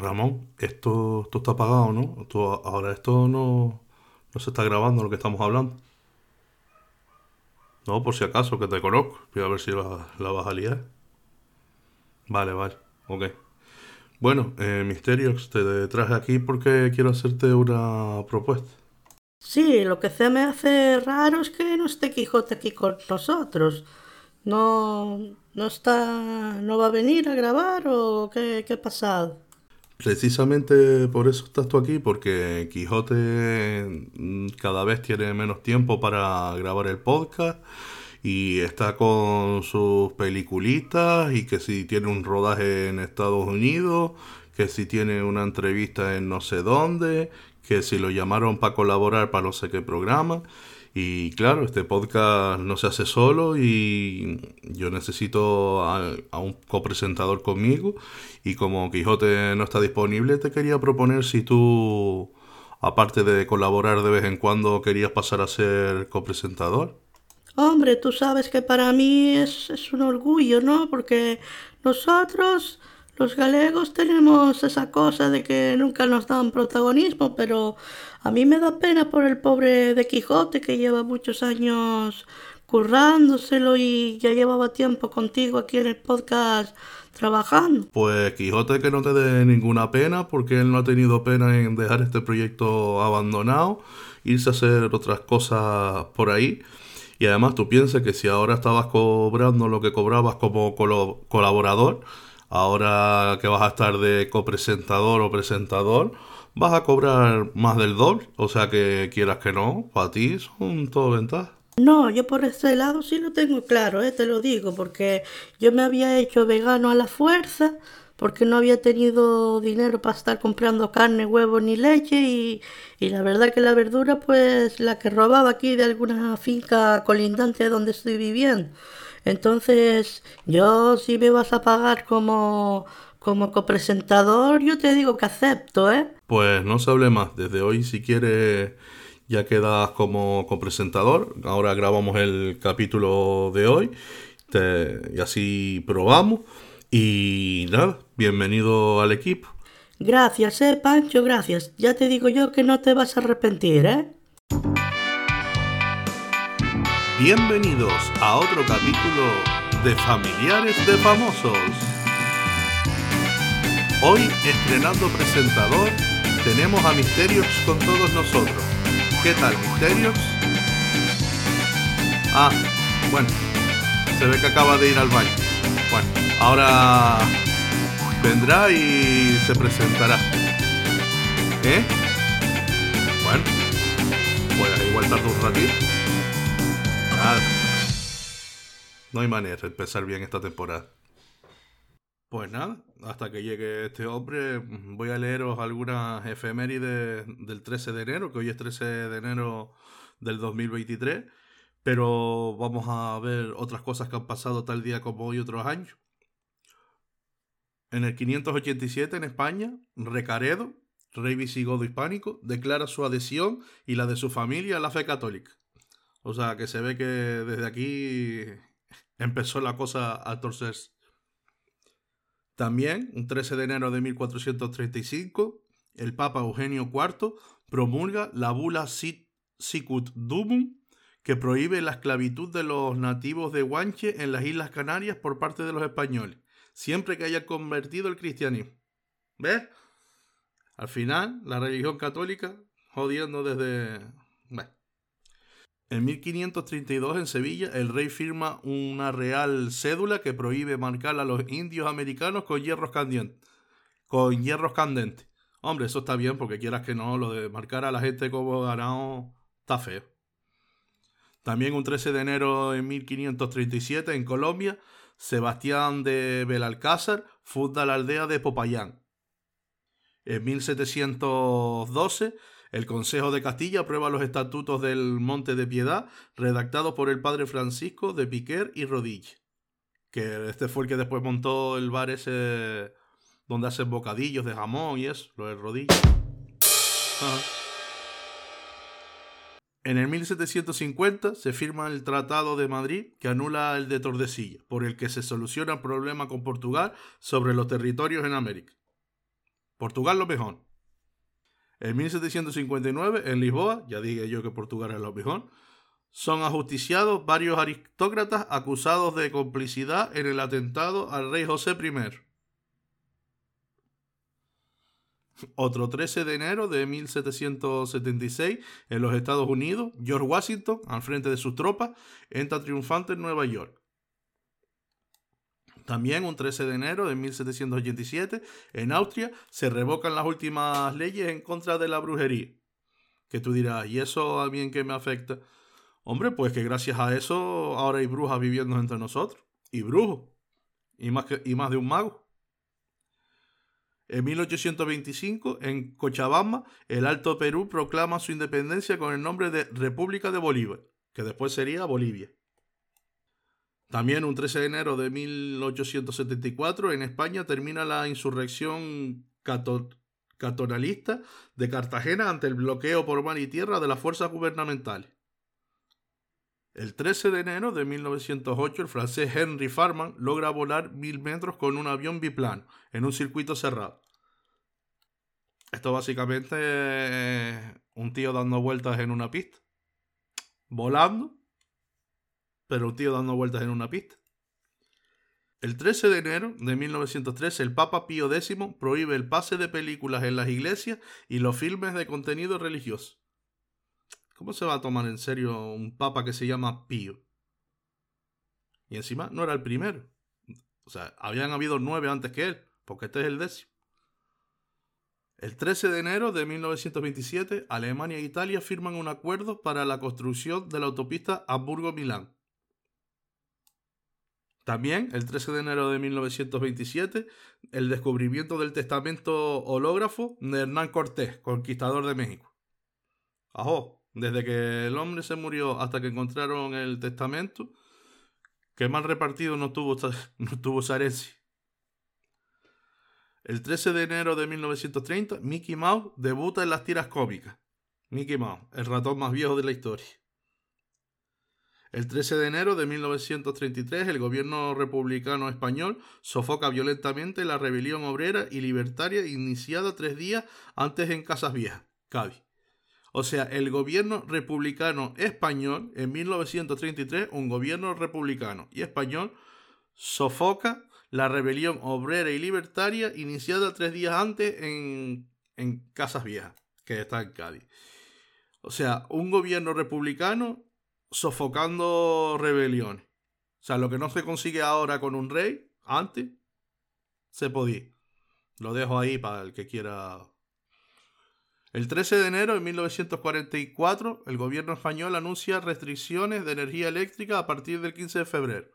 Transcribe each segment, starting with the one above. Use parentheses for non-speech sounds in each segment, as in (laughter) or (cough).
Ramón, esto, esto está apagado, ¿no? ahora esto no, no se está grabando lo que estamos hablando. No, por si acaso, que te conozco. Voy a ver si la, vas a liar. Vale, vale, ok. Bueno, eh, Misterios, te traje aquí porque quiero hacerte una propuesta. Sí, lo que se me hace raro es que no esté Quijote aquí con nosotros. No, no está, no va a venir a grabar o qué, qué ha pasado. Precisamente por eso estás tú aquí, porque Quijote mm, cada vez tiene menos tiempo para grabar el podcast y está con sus peliculitas y que si tiene un rodaje en Estados Unidos, que si tiene una entrevista en no sé dónde, que si lo llamaron para colaborar para no sé qué programa. Y claro, este podcast no se hace solo y yo necesito a, un copresentador conmigo. Y como Quijote no está disponible, te quería proponer si tú, aparte de colaborar de vez en cuando, querías pasar a ser copresentador. Hombre, tú sabes que para mí es, es un orgullo, ¿no? Porque nosotros los galegos tenemos esa cosa de que nunca nos dan protagonismo, pero a mí me da pena por el pobre de Quijote que lleva muchos años currándoselo y ya llevaba tiempo contigo aquí en el podcast trabajando. Pues Quijote que no te dé ninguna pena porque él no ha tenido pena en dejar este proyecto abandonado, irse a hacer otras cosas por ahí. Y además tú piensas que si ahora estabas cobrando lo que cobrabas como colaborador, Ahora que vas a estar de copresentador o presentador, vas a cobrar más del doble. O sea que quieras que no, para ti son todo ventajas. No, yo por ese lado sí lo tengo claro, ¿eh? te lo digo, porque yo me había hecho vegano a la fuerza, porque no había tenido dinero para estar comprando carne, huevo ni leche y, y la verdad que la verdura pues la que robaba aquí de alguna finca colindante donde estoy viviendo. Entonces, yo si me vas a pagar como, como copresentador, yo te digo que acepto, ¿eh? Pues no se hable más. Desde hoy, si quieres, ya quedas como copresentador. Ahora grabamos el capítulo de hoy. y así probamos. Y nada, bienvenido al equipo. Gracias, eh, Pancho, gracias. Ya te digo yo que no te vas a arrepentir, ¿eh? Bienvenidos a otro capítulo de Familiares de Famosos. Hoy, estrenando presentador, tenemos a Misterios con todos nosotros. ¿Qué tal, Misterios? Ah, bueno, se ve que acaba de ir al baño. Bueno, ahora vendrá y se presentará. ¿Eh? Bueno, pues igual tarda un ratito. No hay manera de empezar bien esta temporada. Pues nada, hasta que llegue este hombre, voy a leeros algunas efemérides del 13 de enero, que hoy es 13 de enero del 2023, pero vamos a ver otras cosas que han pasado tal día como hoy otros años. En el 587 en España, Recaredo, rey visigodo hispánico, declara su adhesión y la de su familia a la fe católica. O sea, que se ve que desde aquí empezó la cosa a torcerse. También, un 13 de enero de 1435, el Papa Eugenio IV promulga la bula Sicut Dumum, que prohíbe la esclavitud de los nativos de Guanche en las Islas Canarias por parte de los españoles, siempre que haya convertido el cristianismo. ¿Ves? Al final, la religión católica jodiendo desde... En 1532 en Sevilla el rey firma una real cédula que prohíbe marcar a los indios americanos con hierros candentes. Con hierros candentes. Hombre, eso está bien porque quieras que no, lo de marcar a la gente como ganado está feo. También un 13 de enero de 1537 en Colombia, Sebastián de Belalcázar funda la aldea de Popayán. En 1712 el Consejo de Castilla aprueba los estatutos del Monte de Piedad, redactados por el padre Francisco de Piquer y Rodilla. Que este fue el que después montó el bar ese donde hacen bocadillos de jamón y eso, lo de Rodilla. En el 1750 se firma el Tratado de Madrid que anula el de Tordesillas, por el que se soluciona el problema con Portugal sobre los territorios en América. Portugal lo mejor. En 1759, en Lisboa, ya dije yo que Portugal es lo mejor, son ajusticiados varios aristócratas acusados de complicidad en el atentado al rey José I. Otro 13 de enero de 1776, en los Estados Unidos, George Washington, al frente de sus tropas, entra triunfante en Nueva York. También un 13 de enero de 1787, en Austria, se revocan las últimas leyes en contra de la brujería. Que tú dirás, ¿y eso a mí en qué me afecta? Hombre, pues que gracias a eso ahora hay brujas viviendo entre nosotros. Y brujos. Y más, y más de un mago. En 1825, en Cochabamba, el Alto Perú proclama su independencia con el nombre de República de Bolívar, que después sería Bolivia. También un 13 de enero de 1874, en España termina la insurrección catonalista de Cartagena ante el bloqueo por mar y tierra de las fuerzas gubernamentales. El 13 de enero de 1908, el francés Henry Farman logra volar mil metros con un avión biplano en un circuito cerrado. Esto básicamente es un tío dando vueltas en una pista. Volando, pero un tío dando vueltas en una pista. El 13 de enero de 1913, el Papa Pío X prohíbe el pase de películas en las iglesias y los filmes de contenido religioso. ¿Cómo se va a tomar en serio un papa que se llama Pío? Y encima no era el primero. O sea, habían habido nueve antes que él, porque este es el décimo. El 13 de enero de 1927, Alemania e Italia firman un acuerdo para la construcción de la autopista Hamburgo-Milán. También, el 13 de enero de 1927, el descubrimiento del testamento hológrafo de Hernán Cortés, conquistador de México. Ajo, desde que el hombre se murió hasta que encontraron el testamento, que mal repartido no tuvo, (laughs) no tuvo El 13 de enero de 1930, Mickey Mouse debuta en las tiras cómicas. Mickey Mouse, el ratón más viejo de la historia. El 13 de enero de 1933, el gobierno republicano español sofoca violentamente la rebelión obrera y libertaria iniciada tres días antes en Casas Viejas, Cádiz. O sea, el gobierno republicano español, en 1933, un gobierno republicano y español sofoca la rebelión obrera y libertaria iniciada tres días antes en, en Casas Viejas, que está en Cádiz. O sea, un gobierno republicano sofocando rebeliones. O sea, lo que no se consigue ahora con un rey, antes, se podía. Lo dejo ahí para el que quiera el 13 de enero de 1944, el gobierno español anuncia restricciones de energía eléctrica a partir del 15 de febrero.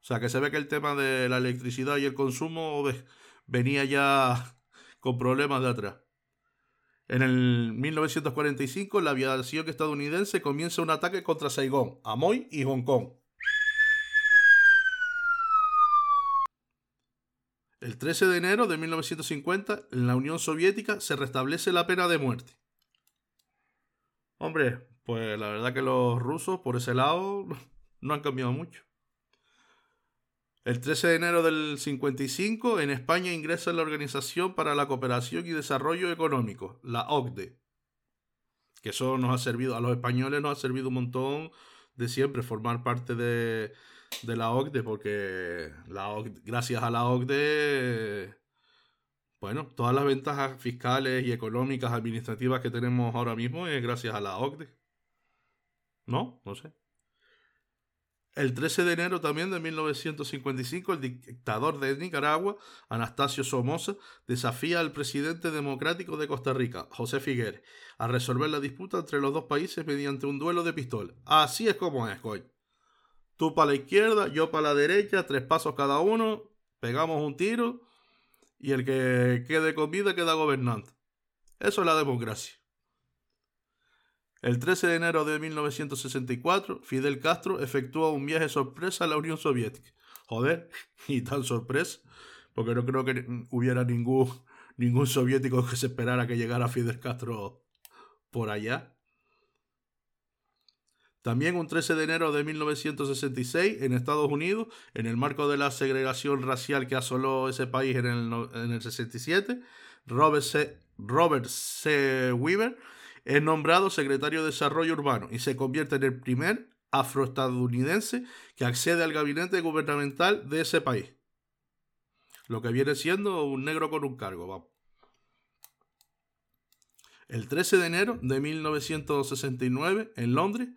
O sea que se ve que el tema de la electricidad y el consumo venía ya (laughs) con problemas de atrás. En el 1945, la aviación estadounidense comienza un ataque contra Saigón, Amoy y Hong Kong. El 13 de enero de 1950, en la Unión Soviética se restablece la pena de muerte. Hombre, pues la verdad que los rusos por ese lado (laughs) no han cambiado mucho. El 13 de enero del 55, en España ingresa la Organización para la Cooperación y Desarrollo Económico, la OCDE. Que eso nos ha servido, a los españoles nos ha servido un montón de siempre formar parte de, de la OCDE, porque la gracias a la OCDE, bueno, todas las ventajas fiscales y económicas, administrativas que tenemos ahora mismo es gracias a la OCDE. ¿No? No sé. El 13 de enero también de 1955, el dictador de Nicaragua, Anastasio Somoza, desafía al presidente democrático de Costa Rica, José Figueres, a resolver la disputa entre los dos países mediante un duelo de pistola. Así es como es, coño. Tú para la izquierda, yo para la derecha, tres pasos cada uno, pegamos un tiro y el que quede con vida queda gobernando. Eso es la democracia. El 13 de enero de 1964, Fidel Castro efectúa un viaje sorpresa a la Unión Soviética. Joder, (laughs) y tan sorpresa, porque no creo que hubiera ningún, ningún soviético que se esperara que llegara Fidel Castro por allá. También un 13 de enero de 1966, en Estados Unidos, en el marco de la segregación racial que asoló ese país en el, en el 67, Robert C. Robert C. Weaver, es nombrado secretario de Desarrollo Urbano y se convierte en el primer afroestadounidense que accede al gabinete gubernamental de ese país. Lo que viene siendo un negro con un cargo. El 13 de enero de 1969, en Londres,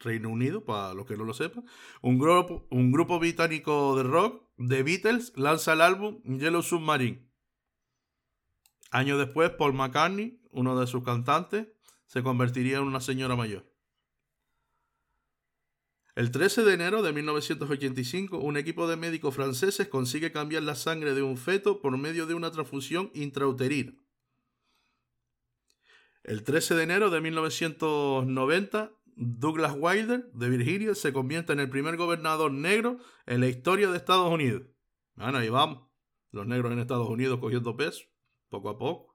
Reino Unido, para los que no lo sepan, un grupo, un grupo británico de rock, The Beatles, lanza el álbum Yellow Submarine. Años después, Paul McCartney, uno de sus cantantes, se convertiría en una señora mayor. El 13 de enero de 1985, un equipo de médicos franceses consigue cambiar la sangre de un feto por medio de una transfusión intrauterina. El 13 de enero de 1990, Douglas Wilder de Virginia se convierte en el primer gobernador negro en la historia de Estados Unidos. Bueno, ahí vamos. Los negros en Estados Unidos cogiendo peso, poco a poco.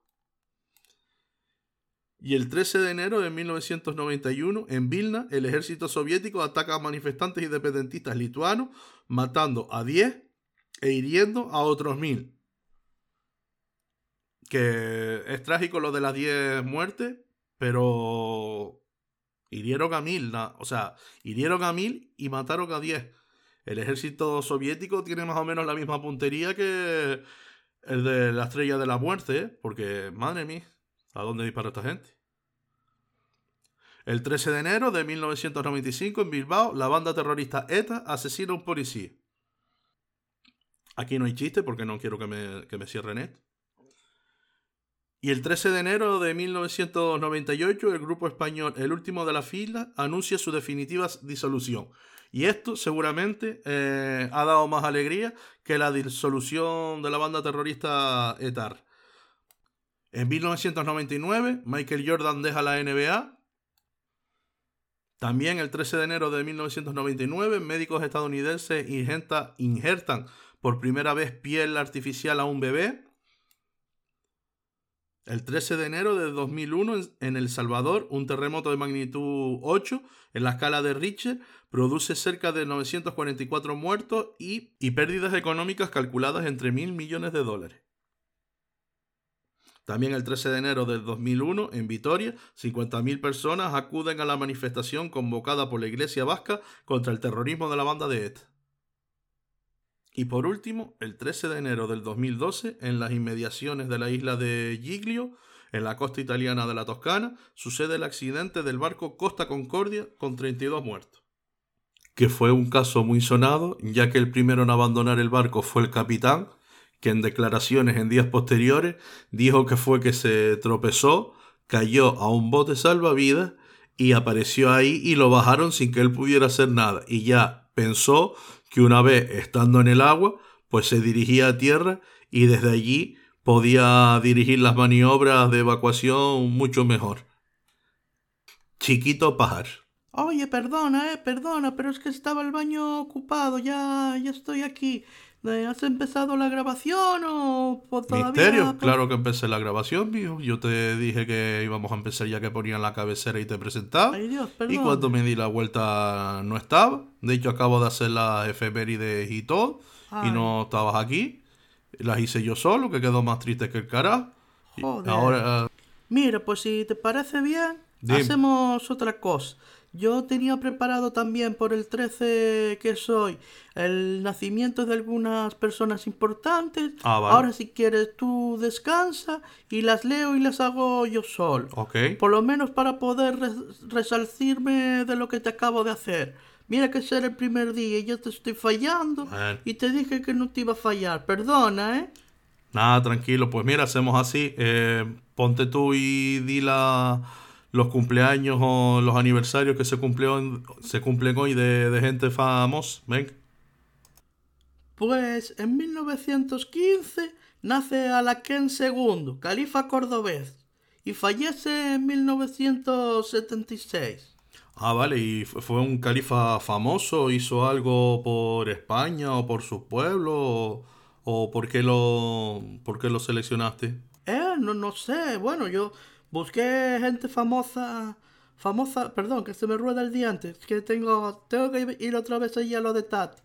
Y el 13 de enero de 1991, en Vilna, el ejército soviético ataca a manifestantes independentistas lituanos, matando a 10 e hiriendo a otros 1000. Que es trágico lo de las 10 muertes, pero hirieron a 1000, o sea, hirieron a 1000 y mataron a 10. El ejército soviético tiene más o menos la misma puntería que el de la estrella de la muerte, porque madre mía. ¿A dónde dispara esta gente? El 13 de enero de 1995 en Bilbao, la banda terrorista ETA asesina a un policía. Aquí no hay chiste porque no quiero que me, que me cierren esto. Y el 13 de enero de 1998, el grupo español El último de la fila anuncia su definitiva disolución. Y esto seguramente eh, ha dado más alegría que la disolución de la banda terrorista ETAR. En 1999, Michael Jordan deja la NBA. También el 13 de enero de 1999, médicos estadounidenses injertan por primera vez piel artificial a un bebé. El 13 de enero de 2001, en El Salvador, un terremoto de magnitud 8 en la escala de Richter produce cerca de 944 muertos y, y pérdidas económicas calculadas entre mil millones de dólares. También el 13 de enero del 2001, en Vitoria, 50.000 personas acuden a la manifestación convocada por la Iglesia Vasca contra el terrorismo de la banda de ETA. Y por último, el 13 de enero del 2012, en las inmediaciones de la isla de Giglio, en la costa italiana de la Toscana, sucede el accidente del barco Costa Concordia con 32 muertos. Que fue un caso muy sonado, ya que el primero en abandonar el barco fue el capitán, que en declaraciones en días posteriores dijo que fue que se tropezó, cayó a un bote salvavidas y apareció ahí y lo bajaron sin que él pudiera hacer nada. Y ya pensó que una vez estando en el agua, pues se dirigía a tierra y desde allí podía dirigir las maniobras de evacuación mucho mejor. Chiquito pájaro. Oye, perdona, eh, perdona, pero es que estaba el baño ocupado, ya, ya estoy aquí. ¿Has empezado la grabación o todavía? Misterio, claro que empecé la grabación, mijo. Yo te dije que íbamos a empezar ya que ponían la cabecera y te presentaba. Ay, Dios, perdón. Y cuando me di la vuelta no estaba. De hecho, acabo de hacer las efemérides y todo. Y no estabas aquí. Las hice yo solo, que quedó más triste que el carajo. Joder. Ahora. Mira, pues si te parece bien, hacemos otra cosa. Yo tenía preparado también por el 13 que soy el nacimiento de algunas personas importantes. Ah, Ahora si quieres tú descansa y las leo y las hago yo solo. Por lo menos para poder resalcirme de lo que te acabo de hacer. Mira que ser el primer día y yo te estoy fallando y te dije que no te iba a fallar. Perdona, ¿eh? Nada, tranquilo. Pues mira, hacemos así. Eh, ponte tú y di la los cumpleaños o los aniversarios que se, se cumplen hoy de, gente famosa. Venga. Pues en 1915 nace Alaquén II, califa cordobés, y fallece en 1976. Ah, vale, y fue un califa famoso, hizo algo por España o por su pueblo, o, por, qué lo, por qué lo seleccionaste. Eh, no, no sé, bueno, yo Busqué gente famosa, famosa, perdón, que se me rueda el diente, que tengo, tengo que ir otra vez allí a lo de Tati.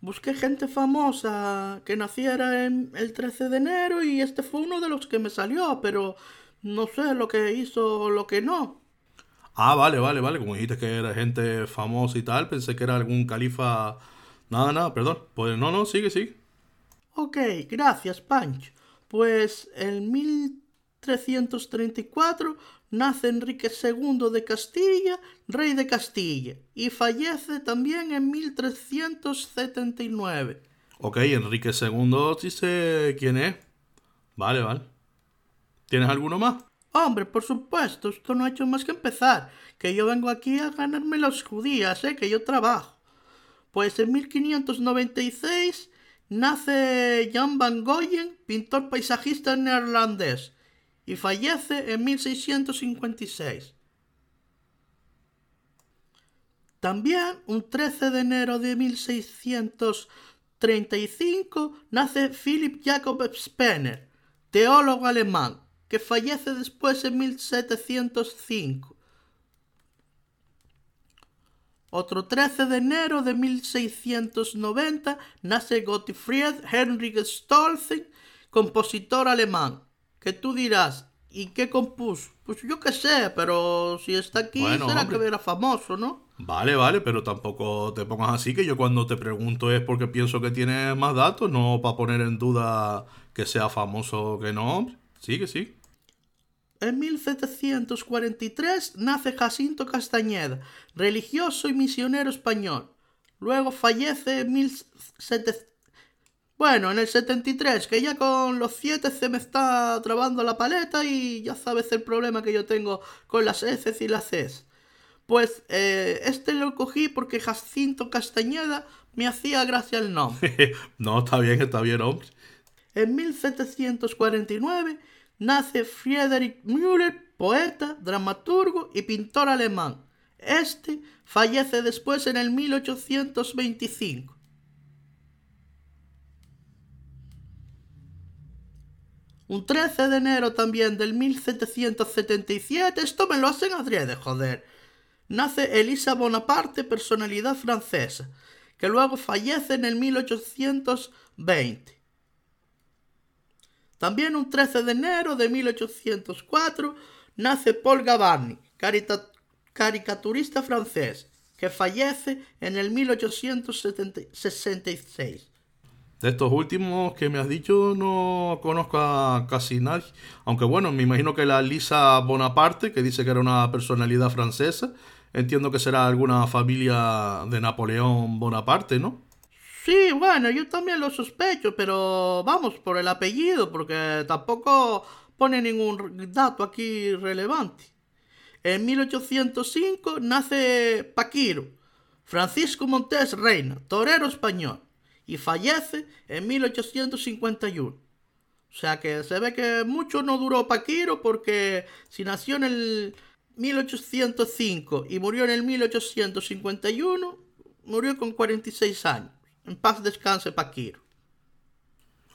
busqué gente famosa que naciera en el 13 de enero y este fue uno de los que me salió, pero no sé lo que hizo o lo que no. Ah, vale, vale, vale. Como dijiste que era gente famosa y tal, pensé que era algún califa. Nada, nada, perdón. Pues no, no, sigue, sigue. Ok, gracias, Pancho. Pues en 1334 nace Enrique II de Castilla, rey de Castilla, y fallece también en 1379. Ok, Enrique II, sí sé quién es. Vale, vale. ¿Tienes alguno más? Hombre, por supuesto, esto no ha hecho más que empezar, que yo vengo aquí a ganarme las judías, ¿eh? que yo trabajo. Pues en 1596 nace Jan van Goyen, pintor paisajista neerlandés, y fallece en 1656. También, un 13 de enero de 1635, nace Philipp Jakob Spener, teólogo alemán, que fallece después en 1705. Otro 13 de enero de 1690 nace Gottfried Heinrich Stolzen, compositor alemán. Que tú dirás, ¿y qué compuso? Pues yo qué sé, pero si está aquí será que era famoso, ¿no? Vale, vale, pero tampoco te pongas así, que yo cuando te pregunto es porque pienso que tiene más datos, no para poner en duda que sea famoso o que no. Sí, que sí. En 1743 nace Jacinto Castañeda, religioso y misionero español. Luego fallece en 1700... Bueno, en el 73, que ya con los 7 se me está trabando la paleta y ya sabes el problema que yo tengo con las S y las S. Pues eh, este lo cogí porque Jacinto Castañeda me hacía gracia el nombre. (laughs) no, está bien, está bien, hombre. En 1749 nace Friedrich Müller, poeta, dramaturgo y pintor alemán. Este fallece después en el 1825. Un 13 de enero también del 1777, esto me lo hacen de joder. Nace Elisa Bonaparte, personalidad francesa, que luego fallece en el 1820. También un 13 de enero de 1804 nace Paul Gavarni, caricaturista francés, que fallece en el 1866. De estos últimos que me has dicho no conozco a casi nadie. Aunque bueno, me imagino que la Lisa Bonaparte, que dice que era una personalidad francesa, entiendo que será alguna familia de Napoleón Bonaparte, ¿no? Sí, bueno, yo también lo sospecho, pero vamos por el apellido, porque tampoco pone ningún dato aquí relevante. En 1805 nace Paquiro, Francisco Montes Reina, torero español, y fallece en 1851. O sea que se ve que mucho no duró Paquiro porque si nació en el 1805 y murió en el 1851, murió con 46 años. En paz descanse, Paquiro.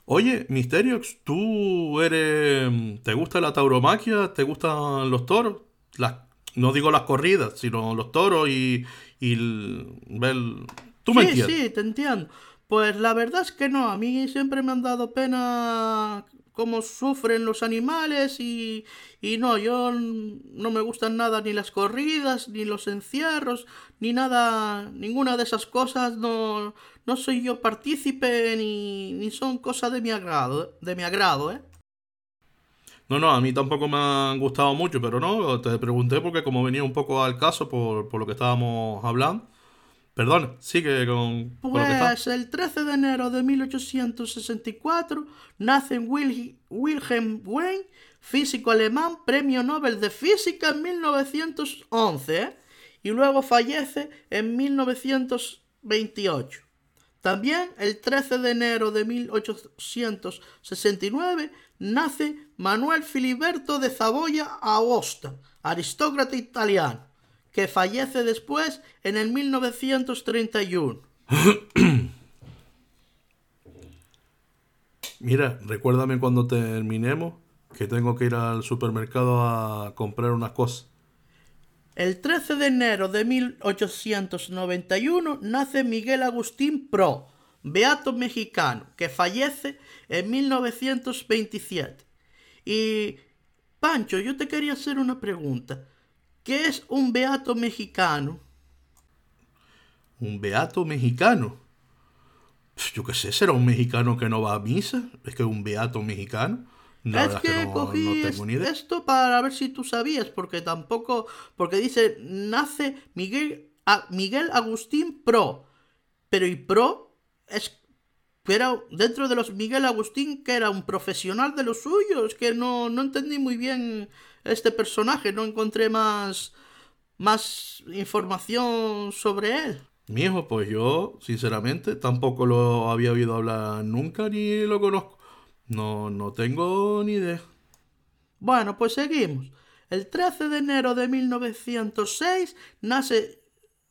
Oye, Misteriox, ¿tú eres. ¿Te gusta la tauromaquia? ¿Te gustan los toros? Las, no digo las corridas, sino los toros y. y el, ¿Tú me sí, Sí, te entiendo. Pues la verdad es que no, a mí siempre me han dado pena cómo sufren los animales y, y no, yo no me gustan nada ni las corridas, ni los encierros, ni nada, ninguna de esas cosas, no, no soy yo partícipe ni, ni son cosas de mi agrado, de mi agrado, ¿eh? No, no, a mí tampoco me han gustado mucho, pero no, te pregunté porque como venía un poco al caso por, por lo que estábamos hablando, Perdón, sigue con, pues el 13 de enero de 1864 nace Wilhelm Wayne, físico alemán, premio Nobel de Física en 1911, ¿eh? y luego fallece en 1928. También el 13 de enero de 1869 nace Manuel Filiberto de Saboya Aosta, aristócrata italiano que fallece después en el 1931. (clears throat) Mira, recuérdame cuando terminemos que tengo que ir al supermercado a comprar unas cosas. El 13 de enero de 1891 nace Miguel Agustín Pro, beato mexicano que fallece en 1927. Y, Pancho, yo te quería hacer una pregunta. ¿Qué es un beato mexicano? ¿Un beato mexicano? Yo qué sé, será un mexicano que no va a misa. Es que un beato mexicano. No, es que, no, cogí esto para ver si tú sabías, porque tampoco, porque dice, nace Miguel, Miguel Agustín Pro, pero y Pro es era dentro de los Miguel Agustín que era un profesional de los suyos, que no, no entendí muy bien este personaje, no encontré más, más información sobre él. Mi hijo, pues yo, sinceramente, tampoco lo había oído hablar nunca ni lo conozco. No, no tengo ni idea. Bueno, pues seguimos. El 13 de enero de 1906 nace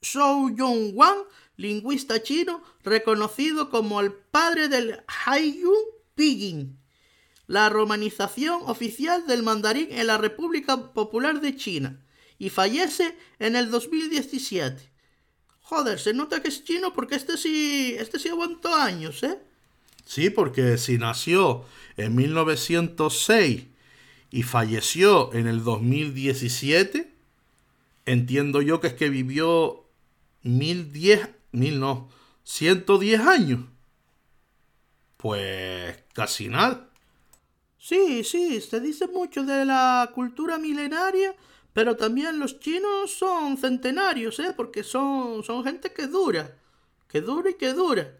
Zhou Yong-wan, lingüista chino reconocido como el padre del Haiyun Pinyin, la romanización oficial del mandarín en la República Popular de China, y fallece en el 2017. Joder, se nota que es chino porque este sí, este sí aguantó años, ¿eh? Sí, porque si nació en 1906 y falleció en el 2017, entiendo yo que es que vivió 1010, mil no, 110 años. Pues casi nada. Sí, sí, se dice mucho de la cultura milenaria, pero también los chinos son centenarios, ¿eh? Porque son, son gente que dura, que dura y que dura.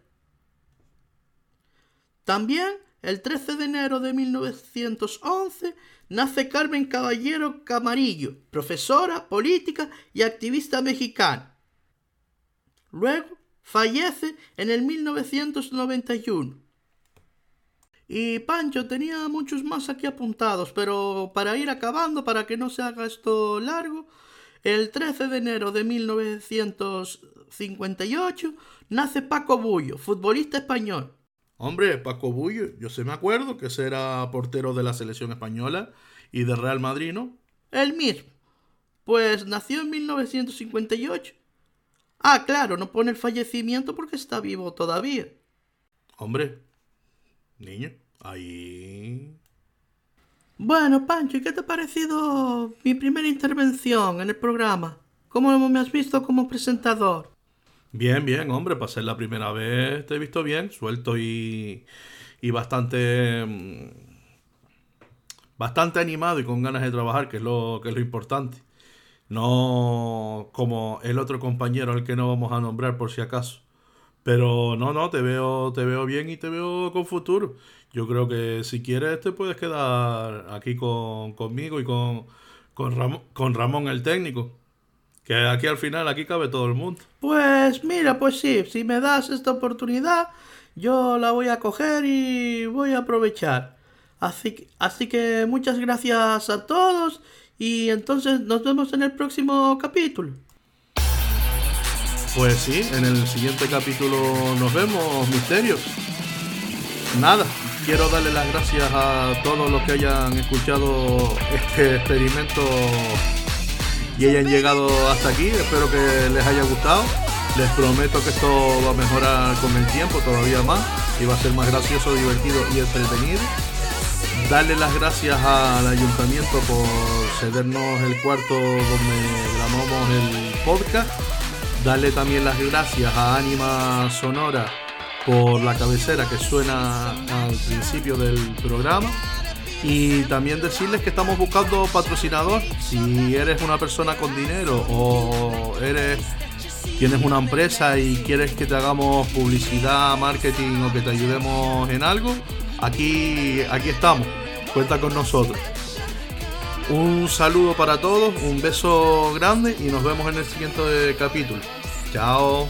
También, el 13 de enero de 1911, nace Carmen Caballero Camarillo, profesora, política y activista mexicana. Luego, fallece en el 1991. Y Pancho tenía muchos más aquí apuntados, pero para ir acabando, para que no se haga esto largo, el 13 de enero de 1958 nace Paco Bullo, futbolista español. Hombre, Paco Bullo, yo se me acuerdo que ese era portero de la selección española y de Real Madrid, ¿no? El mismo. Pues nació en 1958. Ah, claro, no pone el fallecimiento porque está vivo todavía. Hombre, niño, ahí... Bueno, Pancho, ¿y qué te ha parecido mi primera intervención en el programa? ¿Cómo me has visto como presentador? Bien, bien, hombre, para ser la primera vez te he visto bien, suelto y, y bastante mm, bastante animado y con ganas de trabajar, que es lo que es lo importante. No como el otro compañero al que no vamos a nombrar por si acaso. Pero no, no, te veo, te veo bien y te veo con futuro. Yo creo que si quieres te puedes quedar aquí con, conmigo y con, con, con Ramón el técnico. Que aquí al final, aquí cabe todo el mundo. Pues mira, pues sí, si me das esta oportunidad, yo la voy a coger y voy a aprovechar. Así, así que muchas gracias a todos y entonces nos vemos en el próximo capítulo. Pues sí, en el siguiente capítulo nos vemos, misterios. Nada, quiero darle las gracias a todos los que hayan escuchado este experimento y hayan llegado hasta aquí. Espero que les haya gustado. Les prometo que esto va a mejorar con el tiempo todavía más y va a ser más gracioso, divertido y entretenido. Darle las gracias al ayuntamiento por cedernos el cuarto donde grabamos el podcast. Darle también las gracias a Anima Sonora por la cabecera que suena al principio del programa y también decirles que estamos buscando patrocinador. Si eres una persona con dinero o eres tienes una empresa y quieres que te hagamos publicidad, marketing o que te ayudemos en algo, aquí, aquí estamos. Cuenta con nosotros. Un saludo para todos, un beso grande y nos vemos en el siguiente capítulo. Chao.